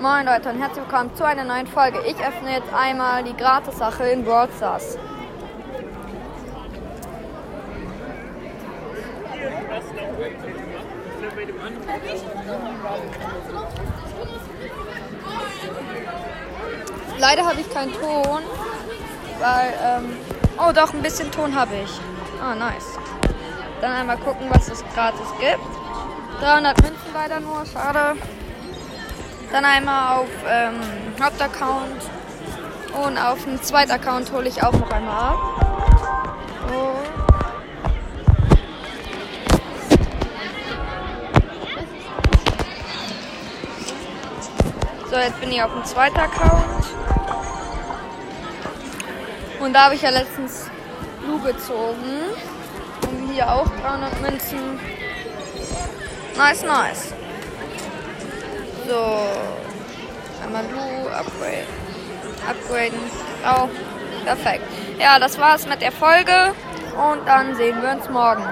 Moin Leute und herzlich willkommen zu einer neuen Folge. Ich öffne jetzt einmal die Gratis-Sache in Brawl Stars. Leider habe ich keinen Ton, weil, ähm, oh doch, ein bisschen Ton habe ich. Ah, nice. Dann einmal gucken, was es gratis gibt. 300 Münzen leider nur, schade. Dann einmal auf ähm, Hauptaccount und auf dem zweiten Account hole ich auch noch einmal ab. So. So, jetzt bin ich auf dem zweiten Account. Und da habe ich ja letztens Lu gezogen. Und hier auch 300 Münzen. Nice, nice. So. Einmal Lu, upgrade. Upgraden. Oh, perfekt. Ja, das war's mit der Folge. Und dann sehen wir uns morgen.